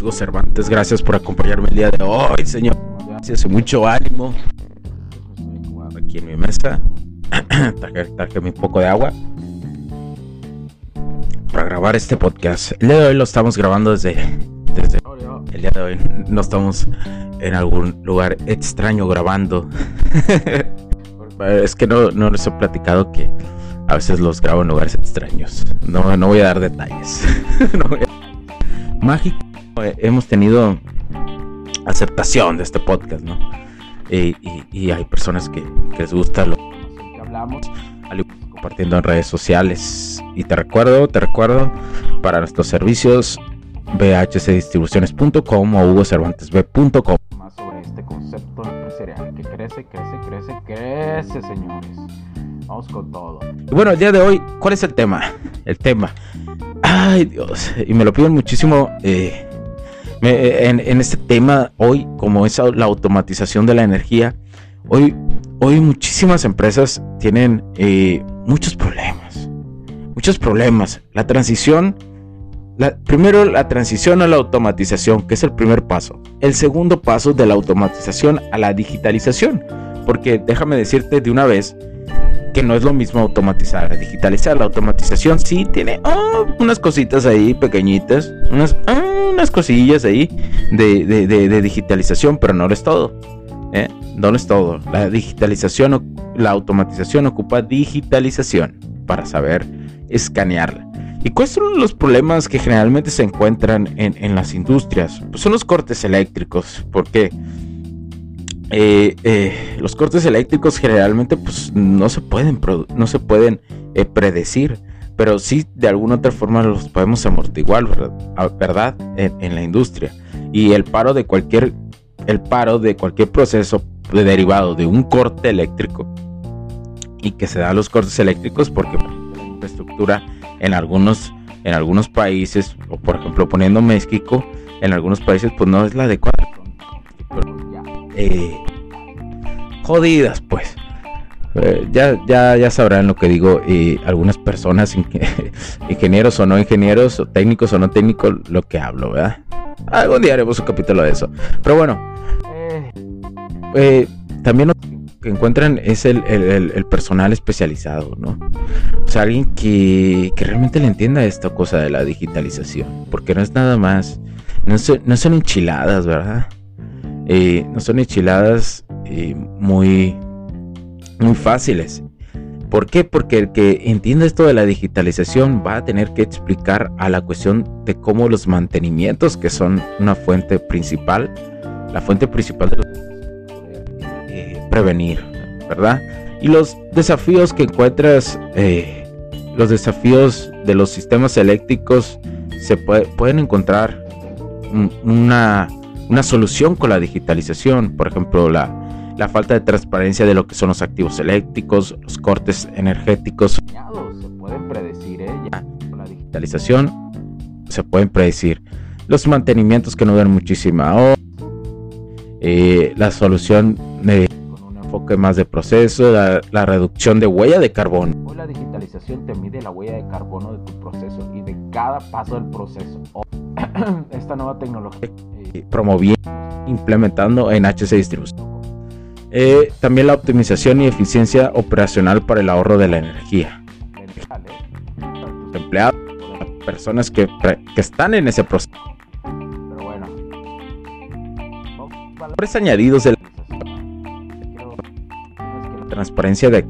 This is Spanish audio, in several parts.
Hugo Cervantes. Gracias por acompañarme el día de hoy, señor. Gracias y mucho ánimo. Aquí en mi mesa. traje, un poco de agua para grabar este podcast. El día de hoy lo estamos grabando desde, desde el día de hoy. No estamos en algún lugar extraño grabando. es que no, no les he platicado que a veces los grabo en lugares extraños. No, no voy a dar detalles. no. Mágico, hemos tenido aceptación de este podcast, ¿no? Y, y, y hay personas que, que, les gusta lo que hablamos, compartiendo en redes sociales. Y te recuerdo, te recuerdo, para nuestros servicios, bhcdistribuciones.com o hugocervantesb.com. Más sobre este concepto empresarial que crece, crece, crece, crece, señores. Vamos con todo. Y bueno, el día de hoy, ¿cuál es el tema? El tema. Ay, Dios. Y me lo piden muchísimo eh, en, en, este tema hoy, como es la automatización de la energía. Hoy, hoy muchísimas empresas tienen eh, muchos problemas. Muchos problemas. La transición. Primero, la transición a la automatización, que es el primer paso. El segundo paso de la automatización a la digitalización. Porque déjame decirte de una vez que no es lo mismo automatizar, digitalizar. La automatización sí tiene oh, unas cositas ahí pequeñitas, unas, oh, unas cosillas ahí de, de, de, de, digitalización, pero no es todo. ¿eh? No es todo. La digitalización, la automatización ocupa digitalización para saber escanearla. ¿Y cuáles son los problemas que generalmente se encuentran en, en las industrias? Pues son los cortes eléctricos. ¿Por qué? Eh, eh, los cortes eléctricos generalmente pues no se pueden no se pueden eh, predecir pero sí de alguna otra forma los podemos amortiguar verdad en, en, la industria. Y el paro de cualquier el paro de cualquier proceso de derivado de un corte eléctrico y que se dan los cortes eléctricos porque la infraestructura en algunos en algunos países o por ejemplo poniendo México en algunos países pues no es la adecuada eh, jodidas, pues. Eh, ya, ya, ya sabrán lo que digo. Y algunas personas, ingenieros o no ingenieros, o técnicos o no técnicos, lo que hablo, ¿verdad? Algún día haremos un capítulo de eso. Pero bueno, eh, también lo que encuentran es el, el, el, personal especializado, ¿no? O sea, alguien que, que, realmente le entienda esta cosa de la digitalización. Porque no es nada más, no son, no son enchiladas, ¿verdad? Eh, no son enchiladas eh, muy, muy fáciles. ¿Por qué? Porque el que entienda esto de la digitalización va a tener que explicar a la cuestión de cómo los mantenimientos, que son una fuente principal, la fuente principal de los, eh, prevenir, ¿verdad? Y los desafíos que encuentras, eh, los desafíos de los sistemas eléctricos, se puede, pueden encontrar una una solución con la digitalización, por ejemplo, la, la falta de transparencia de lo que son los activos eléctricos, los cortes energéticos. Se pueden predecir, ¿eh? Ya, con la digitalización se pueden predecir. Los mantenimientos que no dan muchísima hora, eh, la solución de, enfoque más de proceso, la, la, reducción de huella de carbono. Hoy la digitalización te mide la huella de carbono de tu proceso y de cada paso del proceso. Esta nueva tecnología promoviendo, implementando en HC Distribución. Eh, también la optimización y eficiencia operacional para el ahorro de la energía. Los empleados, las personas que, que están en ese proceso. Pero bueno, valores añadidos de transparencia de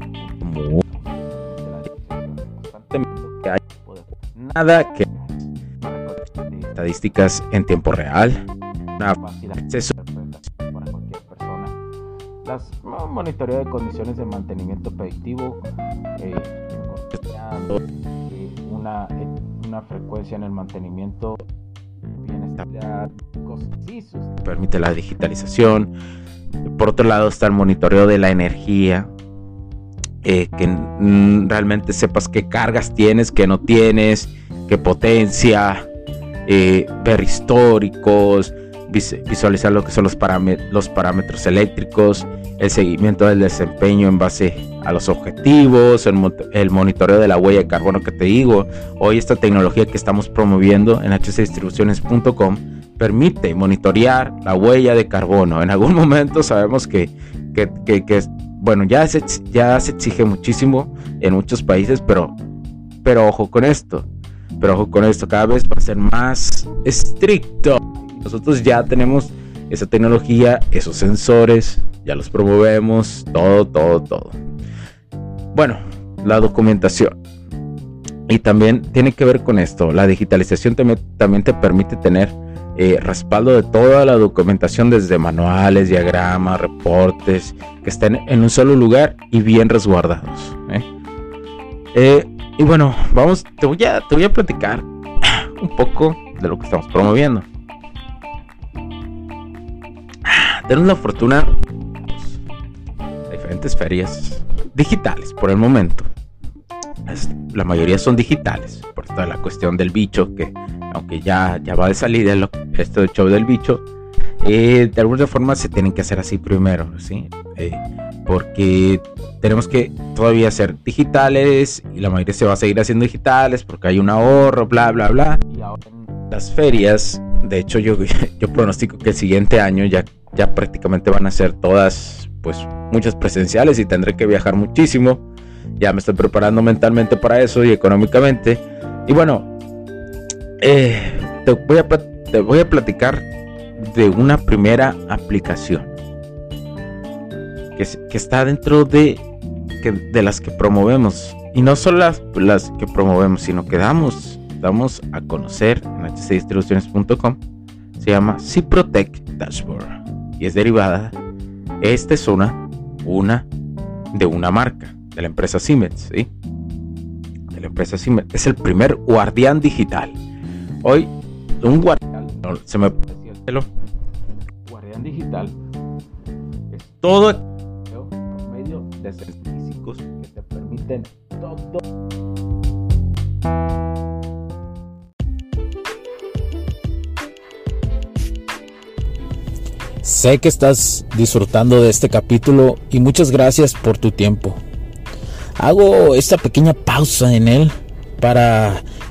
nada que estadísticas en tiempo real una fácil acceso para cualquier persona. Las monitoreo de condiciones de mantenimiento predictivo, eh, una, una frecuencia en el mantenimiento bien sustentabilidad, permite la digitalización. Por otro lado está el monitoreo de la energía, eh, que realmente sepas qué cargas tienes, qué no tienes, qué potencia, eh, ver históricos, visualizar lo que son los, parámetros eléctricos, el seguimiento del desempeño en base a los objetivos, el, monitoreo de la huella de carbono que te digo. Hoy esta tecnología que estamos promoviendo en hcdistribuciones.com permite monitorear la huella de carbono. En algún momento sabemos que, que, bueno, ya se, ya se exige muchísimo en muchos países, pero, pero ojo con esto. Pero ojo con esto, cada vez va a ser más estricto. Nosotros ya tenemos esa tecnología, esos sensores, ya los promovemos, todo, todo, todo. Bueno, la documentación. Y también tiene que ver con esto. La digitalización también, te permite tener eh, respaldo de toda la documentación desde manuales, diagramas, reportes, que estén en un solo lugar y bien resguardados. ¿eh? Eh, y bueno, vamos, te voy, a, te voy a platicar un poco de lo que estamos promoviendo. Tenemos la fortuna de diferentes ferias digitales por el momento. La mayoría son digitales, por toda la cuestión del bicho, que aunque ya, ya va de salida esto del show del bicho, eh, de alguna forma se tienen que hacer así primero, ¿sí? Eh, porque tenemos que todavía ser digitales y la mayoría se va a seguir haciendo digitales porque hay un ahorro, bla, bla, bla. Y ahora las ferias, de hecho yo, yo pronostico que el siguiente año ya ya prácticamente van a ser todas, pues muchas presenciales y tendré que viajar muchísimo. Ya me estoy preparando mentalmente para eso y económicamente. Y bueno, eh, te, voy a, te voy a platicar de una primera aplicación que, que está dentro de, de las que promovemos. Y no solo las, las que promovemos, sino que damos, damos a conocer en hcdistribuciones.com. Se llama Ciprotec Dashboard y es derivada. Esta es una, una de una marca, de la empresa Siemens, ¿sí? De la empresa Siemens. Es el primer guardián digital. Hoy, un guardián, se me parecía el pelo. Guardián digital es todo el medio de físicos que te permiten todo Sé que estás disfrutando de este capítulo y muchas gracias por tu tiempo. Hago esta pequeña pausa en él para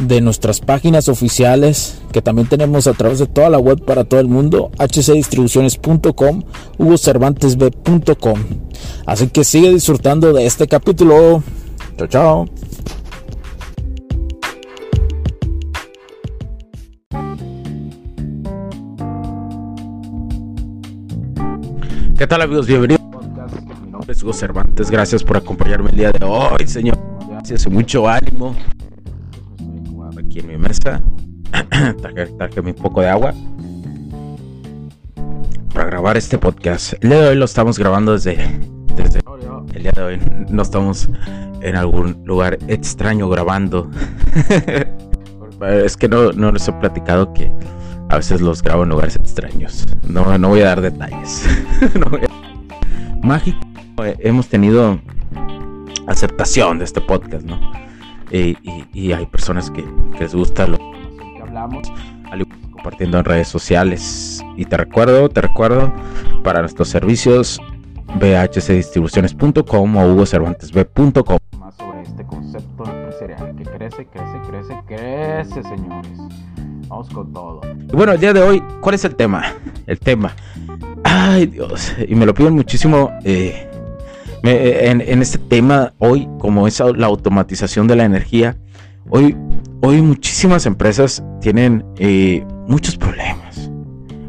de nuestras páginas oficiales que también tenemos a través de toda la web para todo el mundo, hcdistribuciones.com, hugocervantesb.com. Así que sigue disfrutando de este capítulo. Chao, chao. ¿Qué tal amigos? Bienvenidos Mi nombre es Hugo Cervantes. Gracias por acompañarme el día de hoy, señor. Gracias y mucho ánimo. En mi mesa. traje, un poco de agua para grabar este podcast. El día de hoy lo estamos grabando desde, el día de hoy no estamos en algún lugar extraño grabando. es que no, no les he platicado que a veces los grabo en lugares extraños. No, no voy a dar detalles. Mágico, eh, hemos tenido aceptación de este podcast, ¿no? Y, hay personas que, les gusta lo que hablamos, compartiendo en redes sociales. Y te recuerdo, te recuerdo, para nuestros servicios, bhcdistribuciones.com o hugocervantesb.com. Más sobre este concepto empresarial que crece, crece, crece, crece, señores. Vamos con todo. Y bueno, el día de hoy, ¿cuál es el tema? El tema. Ay, Dios. Y me lo piden muchísimo eh, en, este tema hoy, como es la automatización de la energía. Hoy, hoy muchísimas empresas tienen eh, muchos problemas.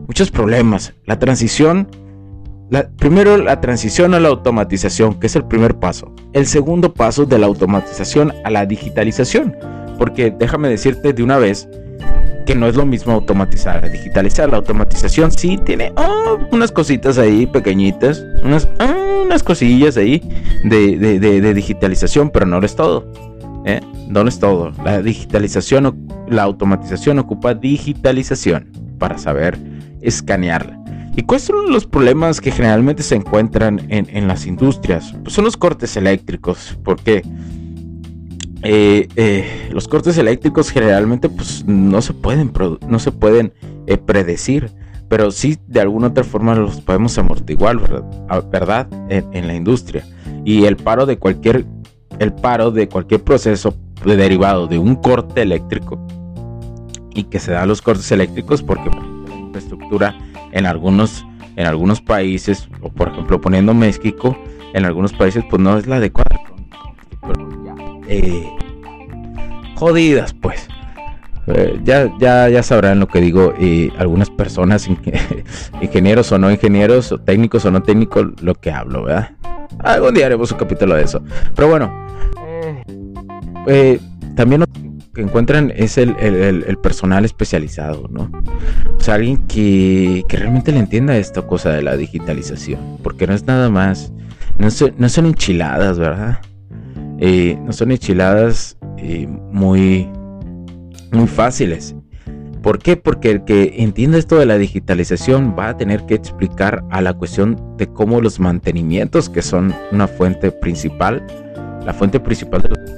Muchos problemas. La transición primero la transición a la automatización, que es el primer paso. El segundo paso de la automatización a la digitalización. Porque déjame decirte de una vez que no es lo mismo automatizar digitalizar. La automatización sí tiene oh, unas cositas ahí pequeñitas, unas, oh, unas cosillas ahí de, de, digitalización, pero no es todo. ¿eh? No es todo. La digitalización, la automatización ocupa digitalización para saber escanearla. ¿Y cuáles son los problemas que generalmente se encuentran en, las industrias? Pues son los cortes eléctricos, porque eh, eh, los cortes eléctricos generalmente pues, no se pueden, no se pueden eh, predecir, pero sí de alguna otra forma los podemos amortiguar, ¿verdad? En, la industria. Y el paro de cualquier, el paro de cualquier proceso derivado de un corte eléctrico y que se dan los cortes eléctricos porque la infraestructura en algunos, en algunos países, o por ejemplo poniendo México, en algunos países pues no es la adecuada. Eh, jodidas pues. Eh, ya, ya, ya sabrán lo que digo eh, algunas personas, ingenieros o no ingenieros, o técnicos o no técnicos, lo que hablo, ¿verdad? Algún día haremos un capítulo de eso. Pero bueno, también que encuentran es el, personal especializado, ¿no? O sea, alguien que, realmente le entienda esta cosa de la digitalización, porque no es nada más, no, son, enchiladas, ¿verdad? Eh, no son enchiladas eh, muy, muy fáciles. ¿Por qué? Porque el que entienda esto de la digitalización va a tener que explicar a la cuestión de cómo los mantenimientos, que son una fuente principal, la fuente principal de los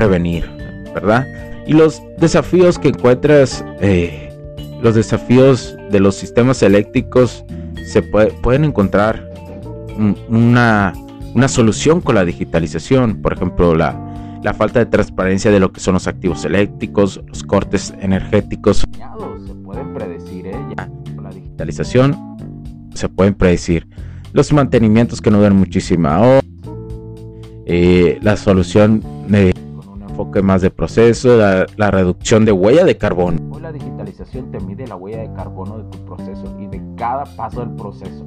prevenir, ¿verdad? Y los desafíos que encuentras, eh, los desafíos de los sistemas eléctricos, se pueden encontrar una, solución con la digitalización, por ejemplo, la, la falta de transparencia de lo que son los activos eléctricos, los cortes energéticos. Se pueden predecir, ¿eh? con la digitalización se pueden predecir. Los mantenimientos que no dan muchísima hora, eh, la solución de enfoque más de proceso, la, reducción de huella de carbono. Hoy la digitalización te mide la huella de carbono de tu proceso y de cada paso del proceso.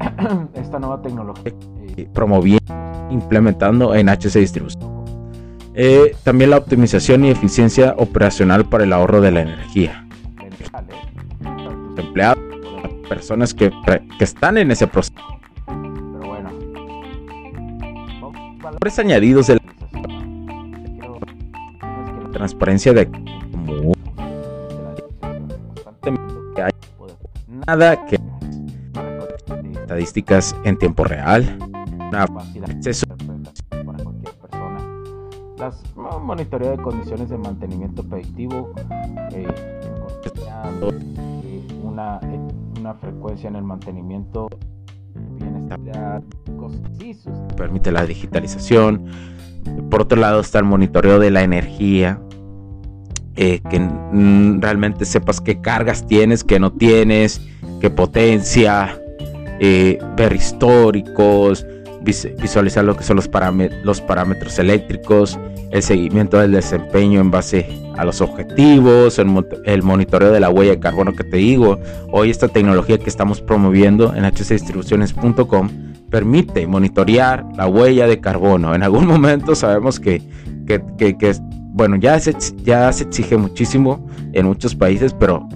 Esta nueva tecnología eh, promoviendo, implementando en HC Distribución. Eh, también la optimización y eficiencia operacional para el ahorro de la energía. Los empleados, las personas que, que están en ese proceso. Pero bueno, valores añadidos de transparencia de nada que estadísticas en tiempo real, acceso monitoreo de condiciones de mantenimiento predictivo, eh, una, una frecuencia en el mantenimiento bienestar, permite la digitalización. Por otro lado está el monitoreo de la energía, eh, que realmente sepas qué cargas tienes, qué no tienes, qué potencia, eh, ver históricos, visualizar lo que son los, los parámetros eléctricos, el seguimiento del desempeño en base a los objetivos, el, monitoreo de la huella de carbono que te digo. Hoy esta tecnología que estamos promoviendo en hcdistribuciones.com permite monitorear la huella de carbono. En algún momento sabemos que, que, que, que bueno, ya se, ya se exige muchísimo en muchos países, pero,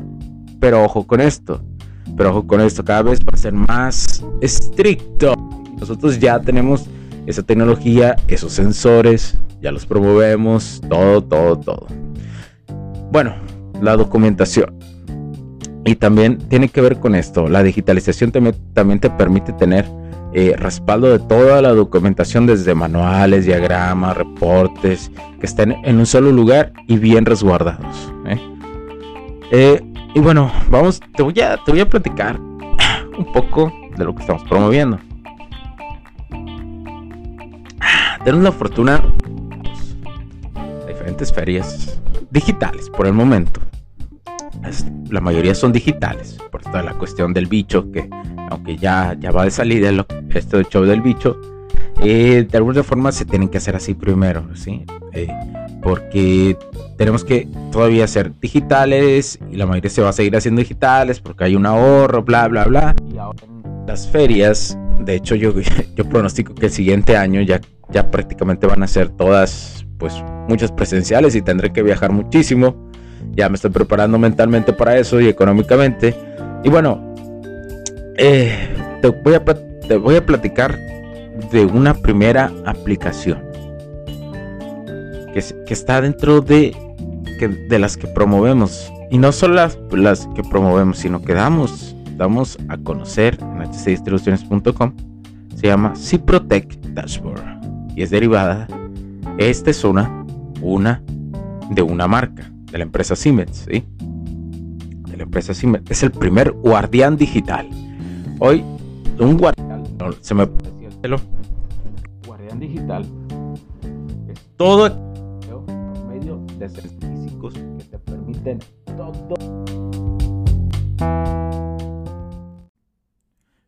pero ojo con esto. Pero ojo con esto, cada vez va a ser más estricto. Nosotros ya tenemos esa tecnología, esos sensores, ya los promovemos, todo, todo, todo. Bueno, la documentación. Y también tiene que ver con esto. La digitalización también te permite tener eh, respaldo de toda la documentación desde manuales, diagramas, reportes, que estén en un solo lugar y bien resguardados. ¿eh? Eh, y bueno, vamos, te voy, a, te voy a platicar un poco de lo que estamos promoviendo. Tenemos la fortuna ferias digitales por el momento. La mayoría son digitales, por toda la cuestión del bicho que aunque ya, ya va de salida este show del bicho, eh, de alguna forma se tienen que hacer así primero, ¿sí? Eh, porque tenemos que todavía ser digitales y la mayoría se va a seguir haciendo digitales porque hay un ahorro, bla, bla, bla. Y las ferias, de hecho yo, yo pronostico que el siguiente año ya, ya prácticamente van a ser todas, pues muchas presenciales y tendré que viajar muchísimo. Ya me estoy preparando mentalmente para eso y económicamente. Y bueno, eh, te, voy a, te voy a platicar de una primera aplicación que, está dentro de, que, de las que promovemos. Y no solo las, las que promovemos, sino que damos damos a conocer en hcdistribuciones.com se llama Ciprotec Dashboard y es derivada. Esta es una, una de una marca, de la empresa Siemens, ¿sí? De la empresa Siemens. Es el primer guardián digital. Hoy, un guardián, se me el guardián digital es todo el medio de físicos que te permiten todo